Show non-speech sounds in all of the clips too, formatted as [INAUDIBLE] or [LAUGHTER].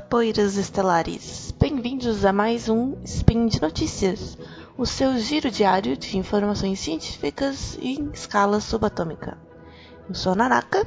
Poeiras estelares! Bem-vindos a mais um Spin de Notícias, o seu giro diário de informações científicas em escala subatômica. Eu sou a Nanaka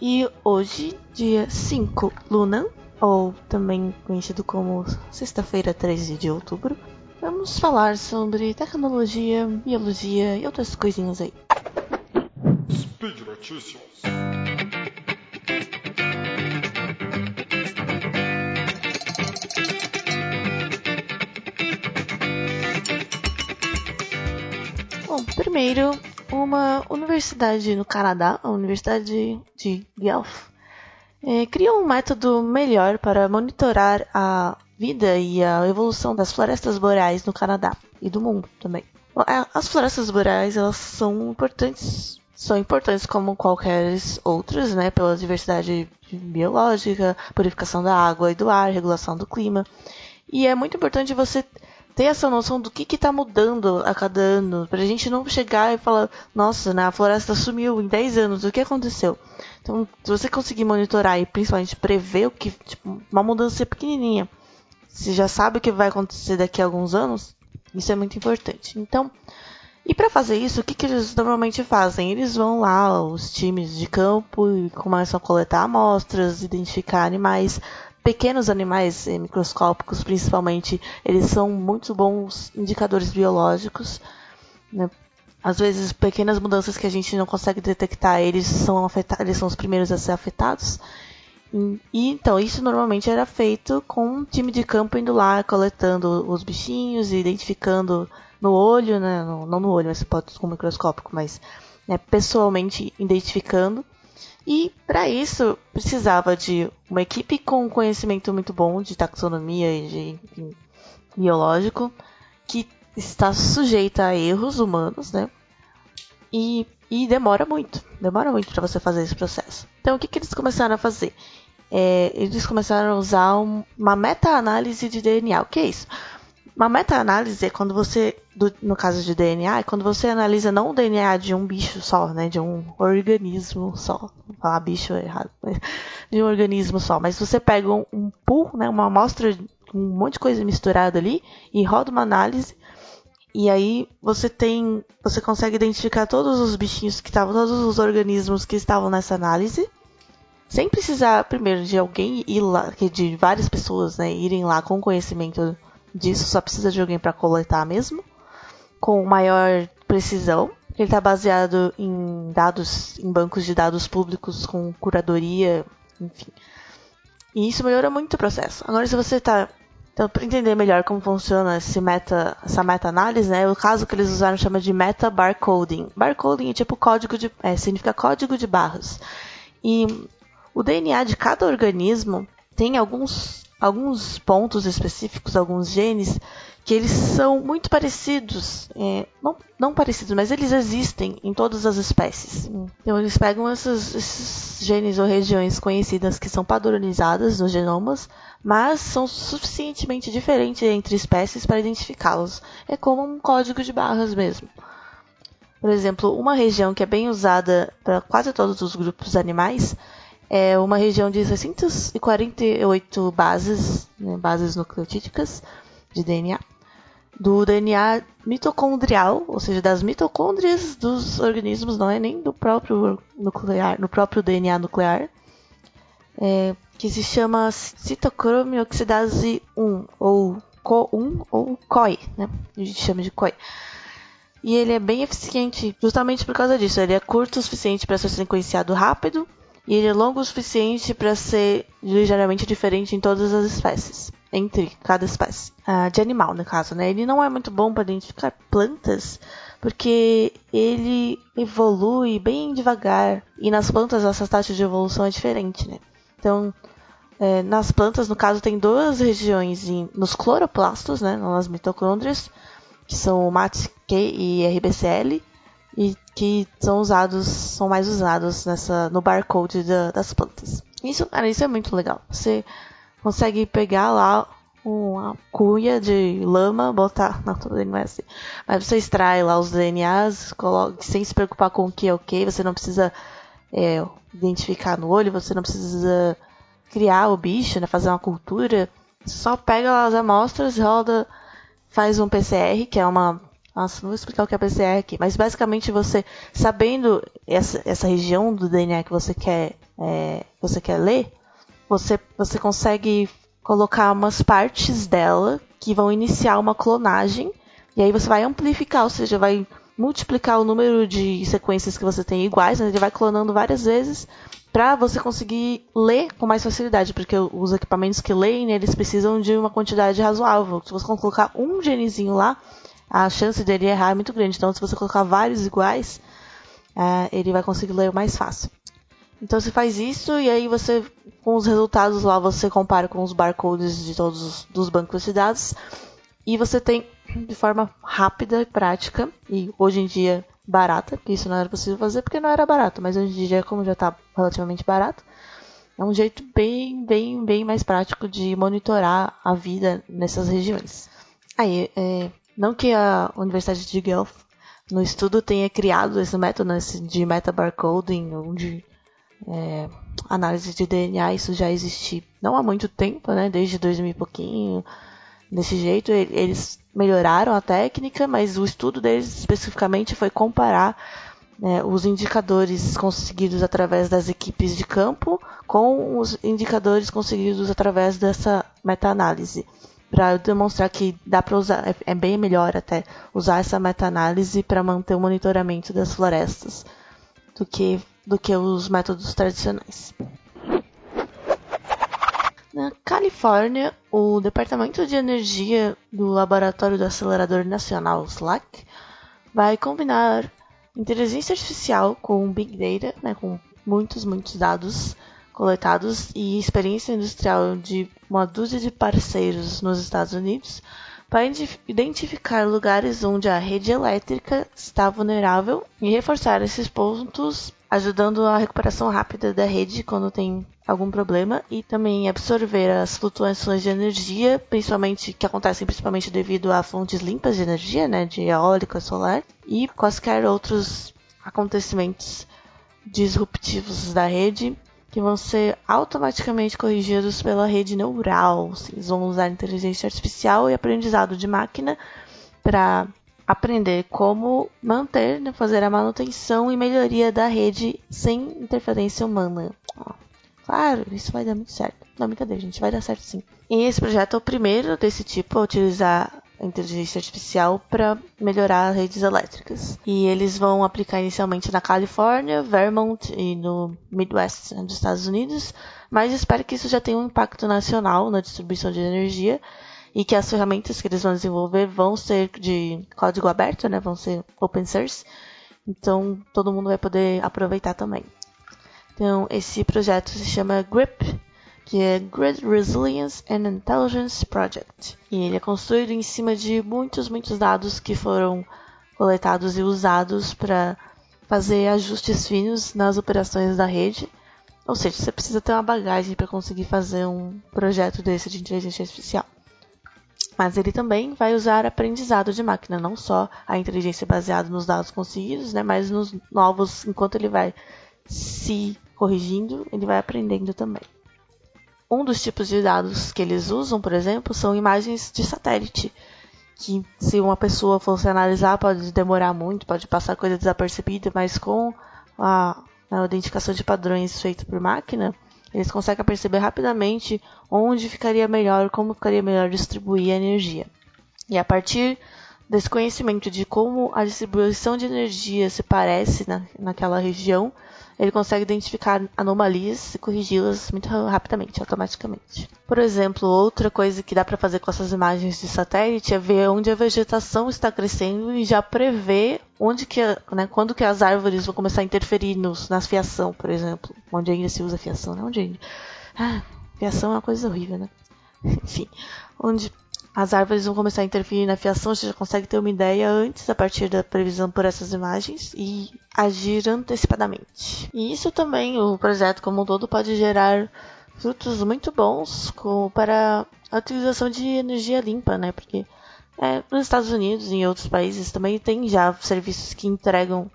e hoje, dia 5 Luna, ou também conhecido como sexta-feira 13 de outubro, vamos falar sobre tecnologia, biologia e outras coisinhas aí. Speed Notícias. Primeiro, uma universidade no Canadá, a Universidade de Guelph, é, criou um método melhor para monitorar a vida e a evolução das florestas boreais no Canadá e do mundo também. As florestas boreais elas são importantes, são importantes como qualquer outras, né, pela diversidade biológica, purificação da água e do ar, regulação do clima. E é muito importante você ter essa noção do que está mudando a cada ano, para a gente não chegar e falar, nossa, né, a floresta sumiu em 10 anos, o que aconteceu? Então, se você conseguir monitorar e principalmente prever o que, tipo, uma mudança pequenininha, você já sabe o que vai acontecer daqui a alguns anos, isso é muito importante. Então, e para fazer isso, o que, que eles normalmente fazem? Eles vão lá, os times de campo, e começam a coletar amostras, identificar animais, pequenos animais eh, microscópicos, principalmente, eles são muito bons indicadores biológicos. Né? Às vezes, pequenas mudanças que a gente não consegue detectar, eles são eles são os primeiros a ser afetados. E, então, isso normalmente era feito com um time de campo indo lá, coletando os bichinhos e identificando no olho, né? Não no olho, mas pode com microscópico, mas né, pessoalmente identificando e para isso precisava de uma equipe com conhecimento muito bom de taxonomia e de biológico, que está sujeita a erros humanos, né? E, e demora muito, demora muito para você fazer esse processo. Então o que, que eles começaram a fazer? É, eles começaram a usar um, uma meta-análise de DNA. O que é isso? Uma meta-análise é quando você, do, no caso de DNA, é quando você analisa não o DNA de um bicho só, né, de um organismo só. Vou falar bicho é errado, né, [LAUGHS] de um organismo só, mas você pega um, um pool, né, uma amostra, um monte de coisa misturada ali e roda uma análise. E aí você tem, você consegue identificar todos os bichinhos que estavam, todos os organismos que estavam nessa análise, sem precisar primeiro de alguém ir lá, de várias pessoas, né, irem lá com conhecimento disso só precisa de alguém para coletar mesmo, com maior precisão. Ele está baseado em dados, em bancos de dados públicos com curadoria, enfim. E isso melhora muito o processo. Agora, se você está então, para entender melhor como funciona meta, essa meta-análise, né, o caso que eles usaram chama de meta barcoding. Barcoding é tipo código de, é, significa código de barras. E o DNA de cada organismo tem alguns alguns pontos específicos, alguns genes, que eles são muito parecidos. É, não, não parecidos, mas eles existem em todas as espécies. Então eles pegam esses, esses genes ou regiões conhecidas que são padronizadas nos genomas, mas são suficientemente diferentes entre espécies para identificá-los. É como um código de barras mesmo. Por exemplo, uma região que é bem usada para quase todos os grupos animais é uma região de 648 bases, né, bases nucleotídicas de DNA, do DNA mitocondrial, ou seja, das mitocôndrias dos organismos, não é nem do próprio nuclear, no próprio DNA nuclear, é, que se chama citocrome oxidase 1, ou CO1 ou COI, né? A gente chama de COI. E ele é bem eficiente justamente por causa disso. Ele é curto o suficiente para ser sequenciado rápido e ele é longo o suficiente para ser ligeiramente diferente em todas as espécies, entre cada espécie. Ah, de animal, no caso, né? Ele não é muito bom para identificar plantas, porque ele evolui bem devagar, e nas plantas essa taxa de evolução é diferente, né? Então, é, nas plantas, no caso, tem duas regiões em, nos cloroplastos, né, nas mitocôndrias, que são o MAT-Q e RBCL, e que são usados, são mais usados nessa no barcode da, das plantas. Isso, cara, isso é muito legal. Você consegue pegar lá uma cuia de lama, botar. [LAUGHS] Não, tudo bem, não é assim. Mas você extrai lá os DNAs, coloca, sem se preocupar com o que é o que, você não precisa é, identificar no olho, você não precisa criar o bicho, né, fazer uma cultura, só pega as amostras, roda, faz um PCR, que é uma. Nossa, não vou explicar o que é PCR aqui, mas basicamente você, sabendo essa, essa região do DNA que você quer, é, você quer ler, você, você consegue colocar umas partes dela que vão iniciar uma clonagem, e aí você vai amplificar, ou seja, vai multiplicar o número de sequências que você tem iguais, né? ele vai clonando várias vezes para você conseguir ler com mais facilidade, porque os equipamentos que leem, eles precisam de uma quantidade razoável. Se você colocar um genezinho lá, a chance dele errar é muito grande. Então, se você colocar vários iguais, é, ele vai conseguir ler mais fácil. Então, você faz isso e aí você, com os resultados lá, você compara com os barcodes de todos os dos bancos de dados e você tem de forma rápida e prática e hoje em dia barata, que isso não era possível fazer porque não era barato, mas hoje em dia, como já está relativamente barato, é um jeito bem, bem, bem mais prático de monitorar a vida nessas regiões. Aí, é, não que a Universidade de Guelph no estudo tenha criado esse método né, de metabarcoding, onde é, análise de DNA, isso já existe não há muito tempo, né, desde 2000 e pouquinho, desse jeito. Eles melhoraram a técnica, mas o estudo deles especificamente foi comparar né, os indicadores conseguidos através das equipes de campo com os indicadores conseguidos através dessa meta-análise. Para demonstrar que dá para usar, é, é bem melhor até usar essa meta-análise para manter o monitoramento das florestas do que, do que os métodos tradicionais. Na Califórnia, o Departamento de Energia do Laboratório do Acelerador Nacional, SLAC, vai combinar inteligência artificial com Big Data, né, com muitos, muitos dados coletados e experiência industrial de uma dúzia de parceiros nos Estados Unidos para identificar lugares onde a rede elétrica está vulnerável e reforçar esses pontos ajudando a recuperação rápida da rede quando tem algum problema e também absorver as flutuações de energia, principalmente que acontecem principalmente devido a fontes limpas de energia, né, de eólica, solar e quaisquer outros acontecimentos disruptivos da rede que vão ser automaticamente corrigidos pela rede neural. Eles vão usar inteligência artificial e aprendizado de máquina para aprender como manter, né, fazer a manutenção e melhoria da rede sem interferência humana. claro, isso vai dar muito certo. Não, brincadeira, gente, vai dar certo sim. E esse projeto é o primeiro desse tipo a utilizar inteligência artificial para melhorar as redes elétricas. E eles vão aplicar inicialmente na Califórnia, Vermont e no Midwest dos Estados Unidos, mas espero que isso já tenha um impacto nacional na distribuição de energia e que as ferramentas que eles vão desenvolver vão ser de código aberto, né? Vão ser open source. Então todo mundo vai poder aproveitar também. Então esse projeto se chama GRIP, que é Grid Resilience and Intelligence Project. E ele é construído em cima de muitos, muitos dados que foram coletados e usados para fazer ajustes finos nas operações da rede. Ou seja, você precisa ter uma bagagem para conseguir fazer um projeto desse de inteligência artificial. Mas ele também vai usar aprendizado de máquina, não só a inteligência baseada nos dados conseguidos, né, mas nos novos, enquanto ele vai se corrigindo, ele vai aprendendo também. Um dos tipos de dados que eles usam, por exemplo, são imagens de satélite, que se uma pessoa fosse analisar pode demorar muito, pode passar coisa desapercebida, mas com a, a identificação de padrões feita por máquina, eles conseguem perceber rapidamente onde ficaria melhor, como ficaria melhor distribuir a energia. E a partir desse conhecimento de como a distribuição de energia se parece na, naquela região, ele consegue identificar anomalias e corrigi-las muito rapidamente, automaticamente. Por exemplo, outra coisa que dá para fazer com essas imagens de satélite é ver onde a vegetação está crescendo e já prever onde que, né, quando que as árvores vão começar a interferir nos, na fiação, por exemplo, onde ainda se usa fiação, né? Onde ainda... Ah, fiação é uma coisa horrível, né? [LAUGHS] Enfim, onde as árvores vão começar a interferir na fiação, você já consegue ter uma ideia antes a partir da previsão por essas imagens e agir antecipadamente. E isso também, o projeto como um todo, pode gerar frutos muito bons para a utilização de energia limpa, né? Porque é, nos Estados Unidos e em outros países também tem já serviços que entregam.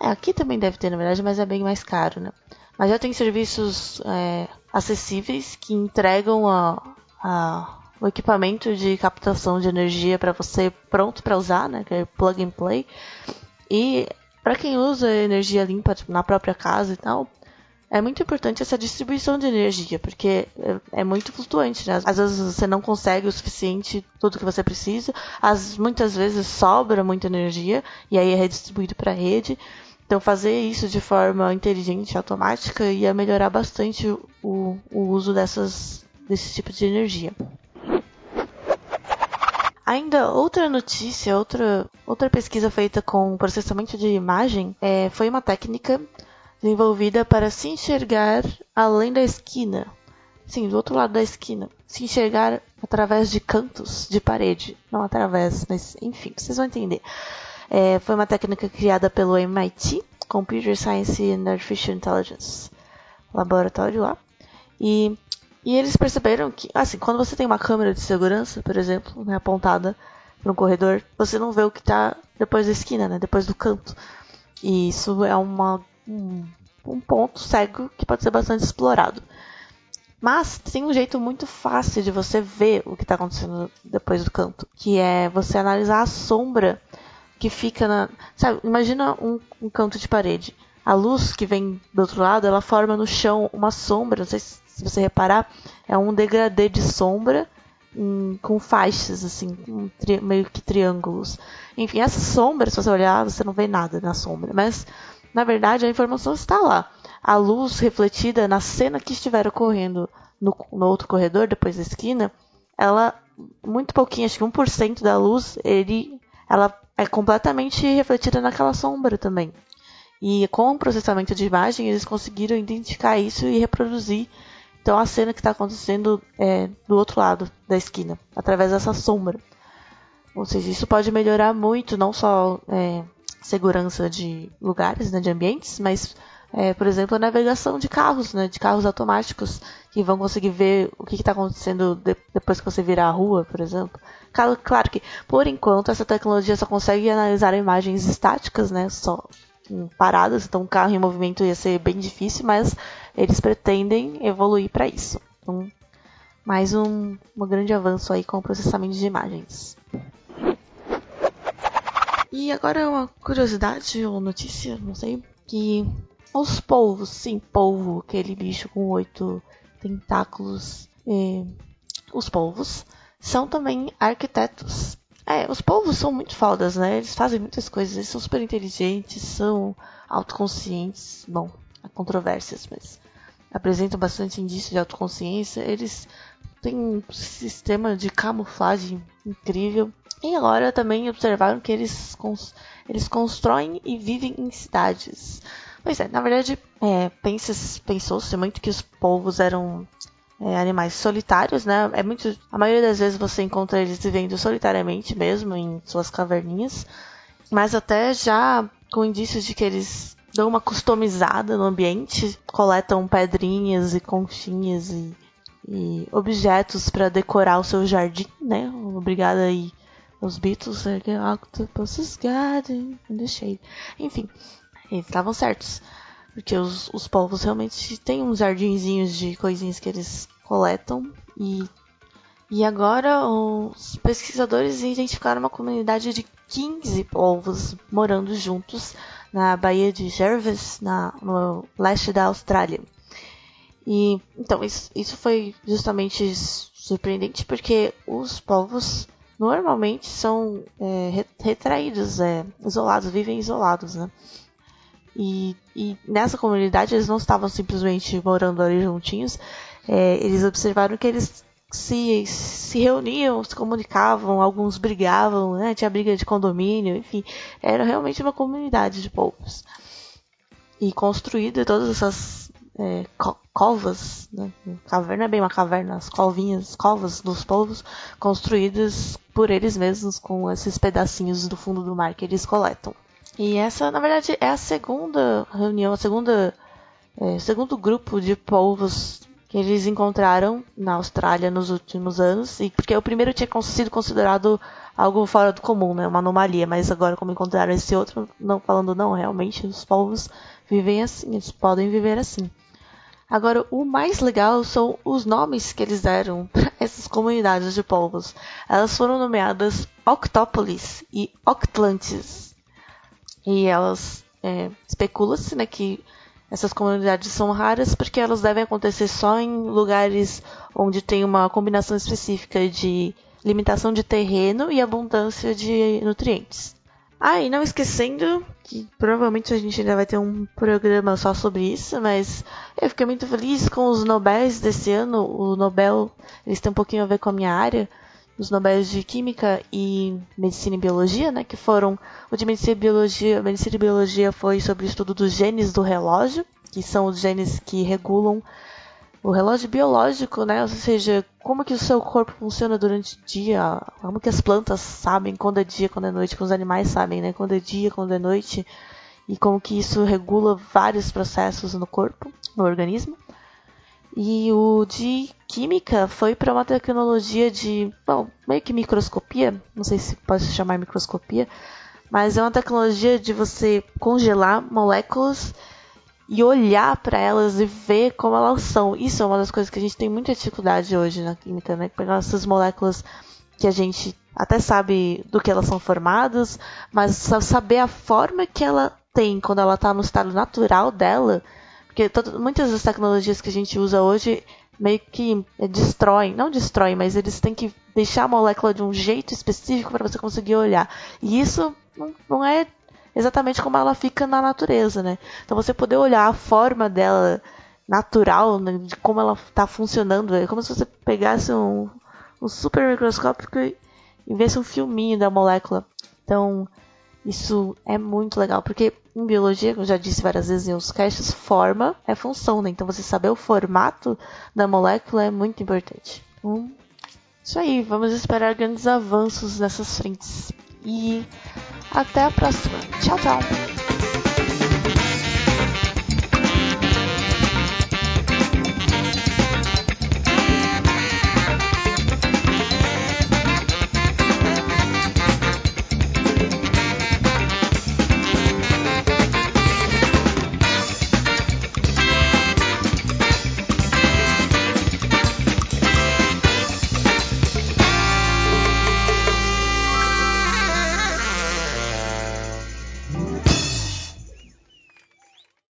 É, aqui também deve ter, na verdade, mas é bem mais caro, né? mas já tem serviços é, acessíveis que entregam a, a, o equipamento de captação de energia para você pronto para usar, né, que é plug and play. E para quem usa energia limpa tipo, na própria casa e tal, é muito importante essa distribuição de energia, porque é, é, muito flutuante, né? Às vezes você não consegue o suficiente, tudo que você precisa, as, muitas vezes sobra muita energia e aí é redistribuído para a rede. Então fazer isso de forma inteligente, automática, ia melhorar bastante o, o uso dessas, desse tipo de energia. Ainda outra notícia, outra, outra pesquisa feita com processamento de imagem é, foi uma técnica desenvolvida para se enxergar além da esquina. Sim, do outro lado da esquina. Se enxergar através de cantos de parede. Não através, mas enfim, vocês vão entender. É, foi uma técnica criada pelo MIT, Computer Science and Artificial Intelligence laboratório lá. E, e eles perceberam que, assim, quando você tem uma câmera de segurança, por exemplo, né, apontada para um corredor, você não vê o que está depois da esquina, né, depois do canto. E isso é uma um, um ponto cego que pode ser bastante explorado. Mas tem um jeito muito fácil de você ver o que está acontecendo depois do canto, que é você analisar a sombra que fica na. Sabe, imagina um, um canto de parede. A luz que vem do outro lado, ela forma no chão uma sombra. Não sei se, se você reparar, é um degradê de sombra em, com faixas, assim, um meio que triângulos. Enfim, essa sombra, se você olhar, você não vê nada na sombra. Mas na verdade, a informação está lá. A luz refletida na cena que estiver ocorrendo no, no outro corredor, depois da esquina, ela, muito pouquinho, acho que 1% da luz, ele, ela é completamente refletida naquela sombra também. E com o processamento de imagem, eles conseguiram identificar isso e reproduzir então a cena que está acontecendo é, do outro lado da esquina, através dessa sombra. Ou seja, isso pode melhorar muito, não só é, segurança de lugares, né, de ambientes, mas, é, por exemplo, a navegação de carros, né, de carros automáticos, que vão conseguir ver o que está acontecendo de, depois que você virar a rua, por exemplo. Claro, claro, que, por enquanto, essa tecnologia só consegue analisar imagens estáticas, né, só paradas, então um carro em movimento ia ser bem difícil, mas eles pretendem evoluir para isso. Então, mais um, um grande avanço aí com o processamento de imagens. E agora uma curiosidade ou notícia, não sei, que os polvos, sim, polvo, aquele bicho com oito tentáculos, é, os polvos, são também arquitetos. É, os polvos são muito fodas, né? Eles fazem muitas coisas, eles são super inteligentes, são autoconscientes. Bom, há controvérsias, mas apresentam bastante indício de autoconsciência. Eles têm um sistema de camuflagem incrível. E agora também observaram que eles, cons eles constroem e vivem em cidades. Pois é, na verdade, é, pensou-se muito que os povos eram é, animais solitários, né? É muito, a maioria das vezes você encontra eles vivendo solitariamente mesmo em suas caverninhas, mas até já com indícios de que eles dão uma customizada no ambiente, coletam pedrinhas e conchinhas e, e objetos para decorar o seu jardim, né? Obrigada aí os Beatles, Octopus's Garden the Shade. Enfim, eles estavam certos. Porque os, os povos realmente têm uns jardinzinhos de coisinhas que eles coletam. E, e agora os pesquisadores identificaram uma comunidade de 15 povos morando juntos na Baía de Jervis, na, no leste da Austrália. E então isso, isso foi justamente surpreendente porque os povos normalmente são é, retraídos, é, isolados, vivem isolados, né? E, e, nessa comunidade eles não estavam simplesmente morando ali juntinhos, é, eles observaram que eles se, se reuniam, se comunicavam, alguns brigavam, né? tinha briga de condomínio, enfim, era realmente uma comunidade de povos. E construída todas essas é, co covas, né? caverna é bem uma caverna, as covinhas, covas dos povos, construídas por eles mesmos com esses pedacinhos do fundo do mar que eles coletam. E essa, na verdade, é a segunda reunião, a segunda, é, segundo grupo de povos que eles encontraram na Austrália nos últimos anos, e porque o primeiro tinha sido considerado algo fora do comum, né, uma anomalia, mas agora como encontraram esse outro, não falando não, realmente os povos vivem assim, eles podem viver assim. Agora, o mais legal são os nomes que eles deram [LAUGHS] para essas comunidades de povos. Elas foram nomeadas Octópolis e Octlantis. E elas é, especula-se né, que essas comunidades são raras porque elas devem acontecer só em lugares onde tem uma combinação específica de limitação de terreno e abundância de nutrientes. Ah, e não esquecendo que provavelmente a gente ainda vai ter um programa só sobre isso, mas eu fiquei muito feliz com os Nobéis desse ano. O Nobel, eles têm um pouquinho a ver com a minha área, os Nobéis de Química e Medicina e Biologia, né, que foram o de Medicina e Biologia, Medicina e Biologia foi sobre o estudo dos genes do relógio, que são os genes que regulam o relógio biológico, né? Ou seja, como que o seu corpo funciona durante o dia, como que as plantas sabem quando é dia, quando é noite, como os animais sabem, né? Quando é dia, quando é noite, e como que isso regula vários processos no corpo, no organismo. E o de química foi para uma tecnologia de, bom, meio que microscopia, não sei se pode se chamar microscopia, mas é uma tecnologia de você congelar moléculas e olhar para elas e ver como elas são. Isso é uma das coisas que a gente tem muita dificuldade hoje na química, né? Pegar essas moléculas que a gente até sabe do que elas são formadas, mas saber a forma que ela tem quando ela está no estado natural dela, porque todo, muitas das tecnologias que a gente usa hoje meio que destroem, não destroem, mas eles têm que deixar a molécula de um jeito específico para você conseguir olhar. E isso não é exatamente como ela fica na natureza, né? Então você poder olhar a forma dela natural, né, de como ela está funcionando, é como se você pegasse um, um super microscópio e, e visse um filminho da molécula. Então, isso é muito legal, porque em biologia, como eu já disse várias vezes em os caixas, forma é função, né? Então você saber o formato da molécula é muito importante. Então, isso aí, vamos esperar grandes avanços nessas frentes. E até a próxima. Tchau, tchau.